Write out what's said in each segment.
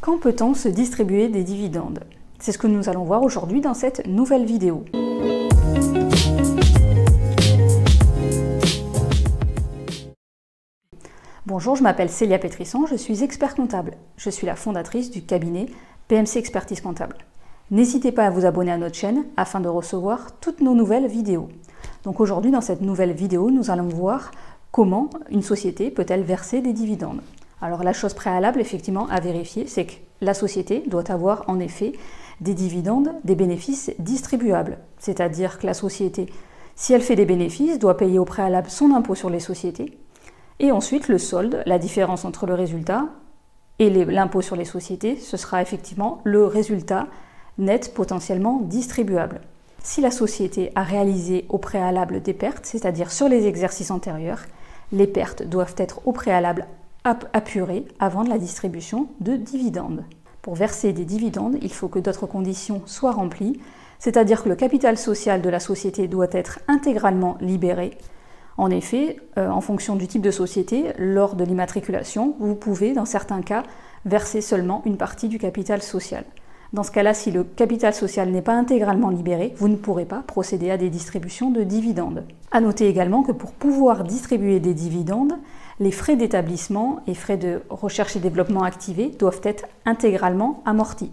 Quand peut-on se distribuer des dividendes? C'est ce que nous allons voir aujourd'hui dans cette nouvelle vidéo. Bonjour, je m'appelle Célia Pétrisson, je suis expert comptable. Je suis la fondatrice du cabinet PMC Expertise Comptable. N'hésitez pas à vous abonner à notre chaîne afin de recevoir toutes nos nouvelles vidéos. Donc aujourd'hui, dans cette nouvelle vidéo, nous allons voir comment une société peut-elle verser des dividendes. Alors la chose préalable, effectivement, à vérifier, c'est que la société doit avoir en effet des dividendes, des bénéfices distribuables. C'est-à-dire que la société, si elle fait des bénéfices, doit payer au préalable son impôt sur les sociétés. Et ensuite, le solde, la différence entre le résultat et l'impôt sur les sociétés, ce sera effectivement le résultat net potentiellement distribuable. Si la société a réalisé au préalable des pertes, c'est-à-dire sur les exercices antérieurs, les pertes doivent être au préalable apurées avant la distribution de dividendes. Pour verser des dividendes, il faut que d'autres conditions soient remplies, c'est-à-dire que le capital social de la société doit être intégralement libéré. En effet, euh, en fonction du type de société, lors de l'immatriculation, vous pouvez, dans certains cas, verser seulement une partie du capital social. Dans ce cas-là, si le capital social n'est pas intégralement libéré, vous ne pourrez pas procéder à des distributions de dividendes. A noter également que pour pouvoir distribuer des dividendes, les frais d'établissement et frais de recherche et développement activés doivent être intégralement amortis.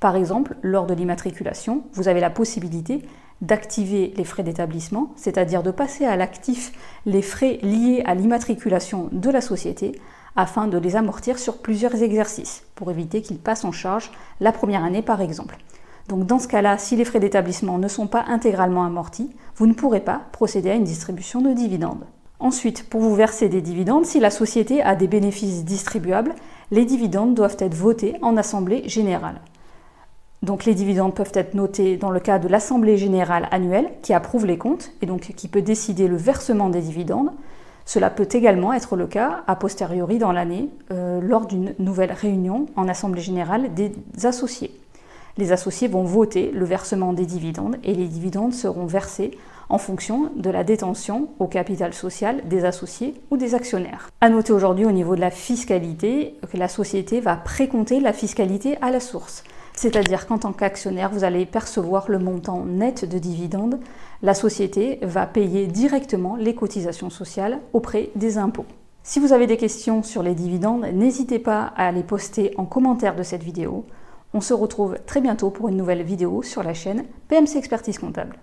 Par exemple, lors de l'immatriculation, vous avez la possibilité d'activer les frais d'établissement, c'est-à-dire de passer à l'actif les frais liés à l'immatriculation de la société afin de les amortir sur plusieurs exercices pour éviter qu'ils passent en charge la première année par exemple. Donc dans ce cas-là, si les frais d'établissement ne sont pas intégralement amortis, vous ne pourrez pas procéder à une distribution de dividendes. Ensuite, pour vous verser des dividendes, si la société a des bénéfices distribuables, les dividendes doivent être votés en assemblée générale. Donc les dividendes peuvent être notés dans le cas de l'assemblée générale annuelle qui approuve les comptes et donc qui peut décider le versement des dividendes. Cela peut également être le cas a posteriori dans l'année euh, lors d'une nouvelle réunion en assemblée générale des associés. Les associés vont voter le versement des dividendes et les dividendes seront versés en fonction de la détention au capital social des associés ou des actionnaires. À noter aujourd'hui au niveau de la fiscalité que la société va précompter la fiscalité à la source. C'est-à-dire qu'en tant qu'actionnaire, vous allez percevoir le montant net de dividendes la société va payer directement les cotisations sociales auprès des impôts. Si vous avez des questions sur les dividendes, n'hésitez pas à les poster en commentaire de cette vidéo. On se retrouve très bientôt pour une nouvelle vidéo sur la chaîne PMC Expertise Comptable.